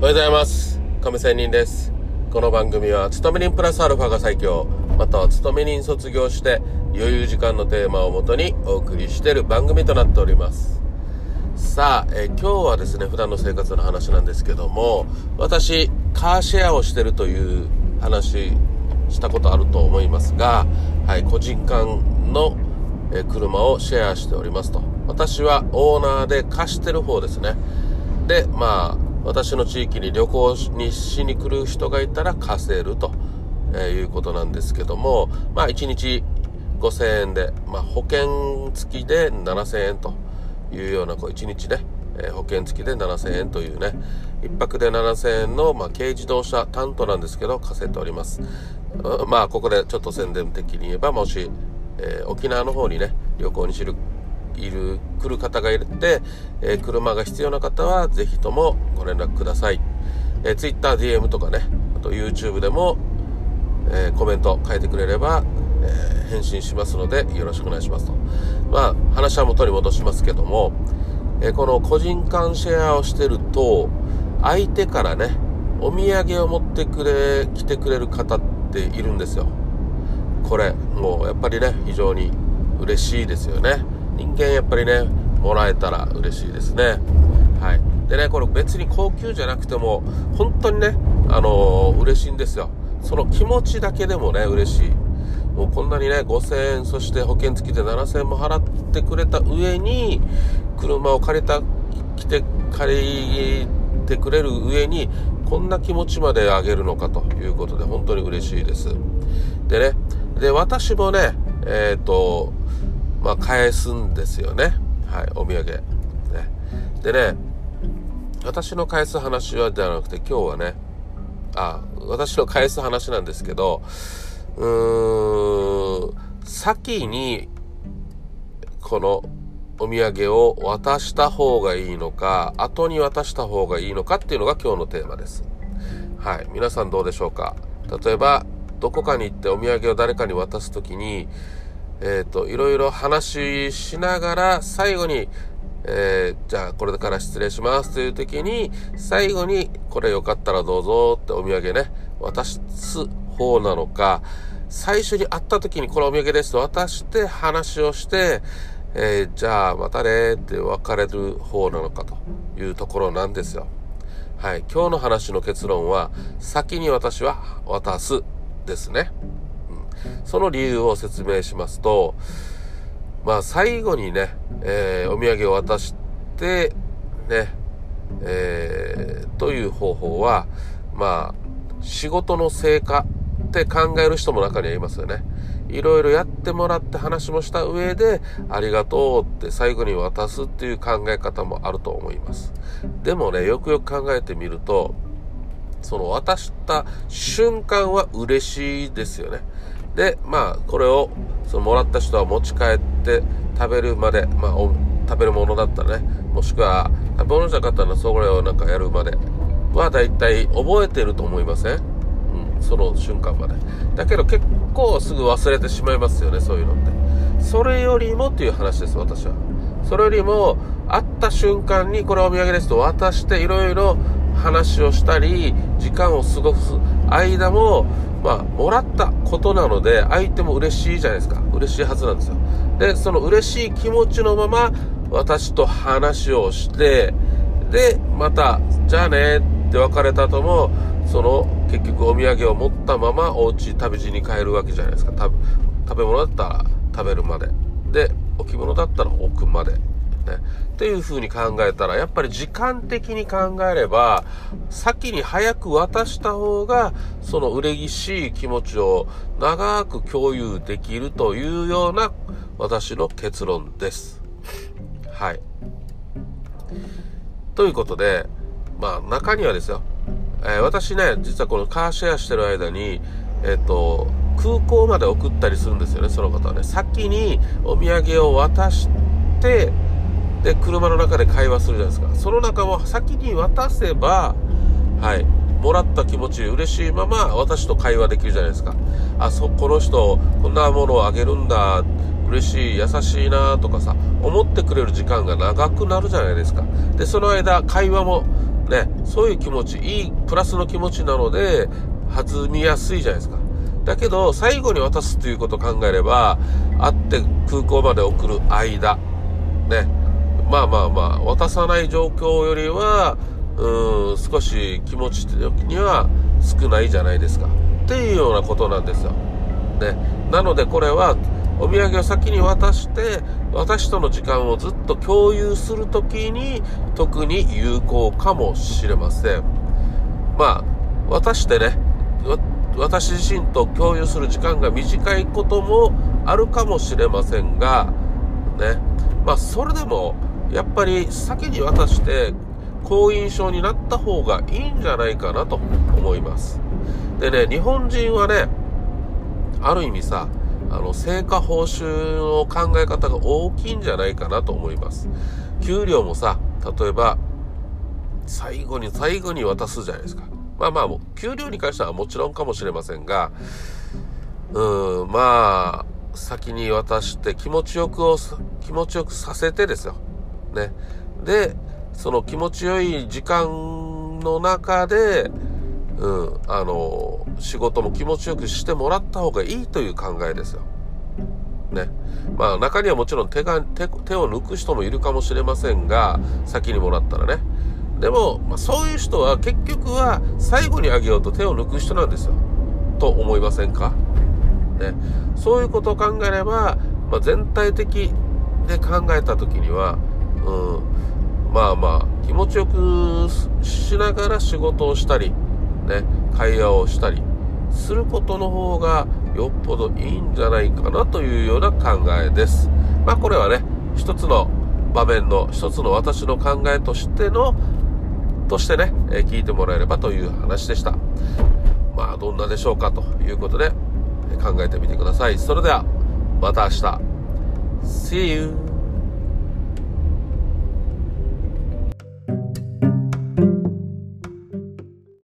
おはようございます。亀仙人です。この番組は勤め人プラスアルファが最強または勤め人卒業して余裕時間のテーマをもとにお送りしている番組となっております。さあ、え今日はですね普段の生活の話なんですけども私カーシェアをしてるという話したことあると思いますが、はい、個人間のえ車をシェアしておりますと。私はオーナーで貸してる方ですね。でまあ私の地域に旅行にしに来る人がいたら貸せると、えいうことなんですけども、まあ1日5000円で、まあ保険付きで7000円というような、こう1日ね、え保険付きで7000円というね、1泊で7000円の、まあ、軽自動車担当なんですけど、貸せております。まあここでちょっと宣伝的に言えば、もし、えー、沖縄の方にね、旅行にしるいる、来る方がいるって、えー、車が必要な方は、ぜひともご連絡ください。え、Twitter、DM とかね、あと YouTube でも、え、コメント書いてくれれば、え、返信しますので、よろしくお願いしますと。まあ、話は元に戻しますけども、え、この個人間シェアをしてると、相手からね、お土産を持ってくれ、来てくれる方っているんですよ。これ、もうやっぱりね、非常に嬉しいですよね。人間やっぱりね、もらえたら嬉しいですね。はい。でね、これ別に高級じゃなくても、本当にね、あのー、嬉しいんですよ。その気持ちだけでもね、嬉しい。もうこんなにね、5000円、そして保険付きで7000円も払ってくれた上に、車を借りた、来て、借りてくれる上に、こんな気持ちまであげるのかということで、本当に嬉しいです。でね、で、私もね、えっ、ー、と、まあ、返すんですよね。はい、お土産。ね、でね、私の返す話はではなくて、今日はね、あ、私の返す話なんですけど、うーん、先に、このお土産を渡した方がいいのか、後に渡した方がいいのかっていうのが今日のテーマです。はい。皆さんどうでしょうか？例えば、どこかに行ってお土産を誰かに渡すときに、えっ、ー、と、いろいろ話ししながら、最後に、えー、じゃあこれから失礼しますという時に、最後にこれよかったらどうぞってお土産ね、渡す方なのか、最初に会った時にこれお土産ですと渡して話をして、えー、じゃあまたねって別れる方なのかというところなんですよ。はい。今日の話の結論は、先に私は渡すですね。その理由を説明しますと、まあ最後にね、えー、お土産を渡して、ね、えー、という方法は、まあ、仕事の成果って考える人も中にはいますよね。いろいろやってもらって話もした上で、ありがとうって最後に渡すっていう考え方もあると思います。でもね、よくよく考えてみると、その渡した瞬間は嬉しいですよね。で、まあ、これを、そのもらった人は持ち帰って食べるまで、まあ、食べるものだったらね、もしくは、食べ物じゃなかったらそれをなんかやるまでは、だいたい覚えてると思いません、うん、その瞬間まで。だけど結構すぐ忘れてしまいますよね、そういうのって。それよりもっていう話です、私は。それよりも、会った瞬間にこれお土産ですと渡していろいろ話をしたり、時間を過ごす間も、まあ、もらったことなので、相手も嬉しいじゃないですか。嬉しいはずなんですよ。で、その嬉しい気持ちのまま、私と話をして、で、また、じゃあねって別れた後も、その、結局お土産を持ったまま、お家旅路に帰るわけじゃないですか。食べ物だったら食べるまで。で、置物だったら置くまで。ね。っていう風に考えたら、やっぱり時間的に考えれば、先に早く渡した方が、その嬉しい気持ちを長く共有できるというような私の結論です。はい。ということで、まあ中にはですよ、えー、私ね、実はこのカーシェアしてる間に、えっ、ー、と、空港まで送ったりするんですよね、その方はね。先にお土産を渡して、で、車の中で会話するじゃないですか。その中も先に渡せば、はい、もらった気持ち嬉しいまま私と会話できるじゃないですか。あ、そ、この人、こんなものをあげるんだ、嬉しい、優しいなとかさ、思ってくれる時間が長くなるじゃないですか。で、その間、会話もね、そういう気持ち、いいプラスの気持ちなので、弾みやすいじゃないですか。だけど、最後に渡すということを考えれば、会って空港まで送る間、ね、まあまあまあ、渡さない状況よりは、うん、少し気持ち的には少ないじゃないですか。っていうようなことなんですよ。ね。なのでこれは、お土産を先に渡して、私との時間をずっと共有するときに、特に有効かもしれません。まあ、渡してね、私自身と共有する時間が短いこともあるかもしれませんが、ね。まあ、それでも、やっぱり先に渡して好印象になった方がいいんじゃないかなと思います。でね、日本人はね、ある意味さ、あの、成果報酬の考え方が大きいんじゃないかなと思います。給料もさ、例えば、最後に最後に渡すじゃないですか。まあまあ、給料に関してはもちろんかもしれませんが、うん、まあ、先に渡して気持ちよくを、気持ちよくさせてですよ。ね。で、その気持ちよい時間の中で、うん、あの、仕事も気持ちよくしてもらった方がいいという考えですよ。ね。まあ中にはもちろん手が手手を抜く人もいるかもしれませんが、先にもらったらね。でも、まあ、そういう人は結局は最後にあげようと手を抜く人なんですよ。と思いませんか？ね。そういうことを考えれば、まあ、全体的で考えた時には、うん、まあまあ気持ちよくしながら仕事をしたり、ね、会話をしたりすることの方がよっぽどいいんじゃないかなというような考えです。まあこれはね、一つの場面の一つの私の考えとしての、としてね、え聞いてもらえればという話でした。まあどんなでしょうかということで考えてみてください。それではまた明日。See you!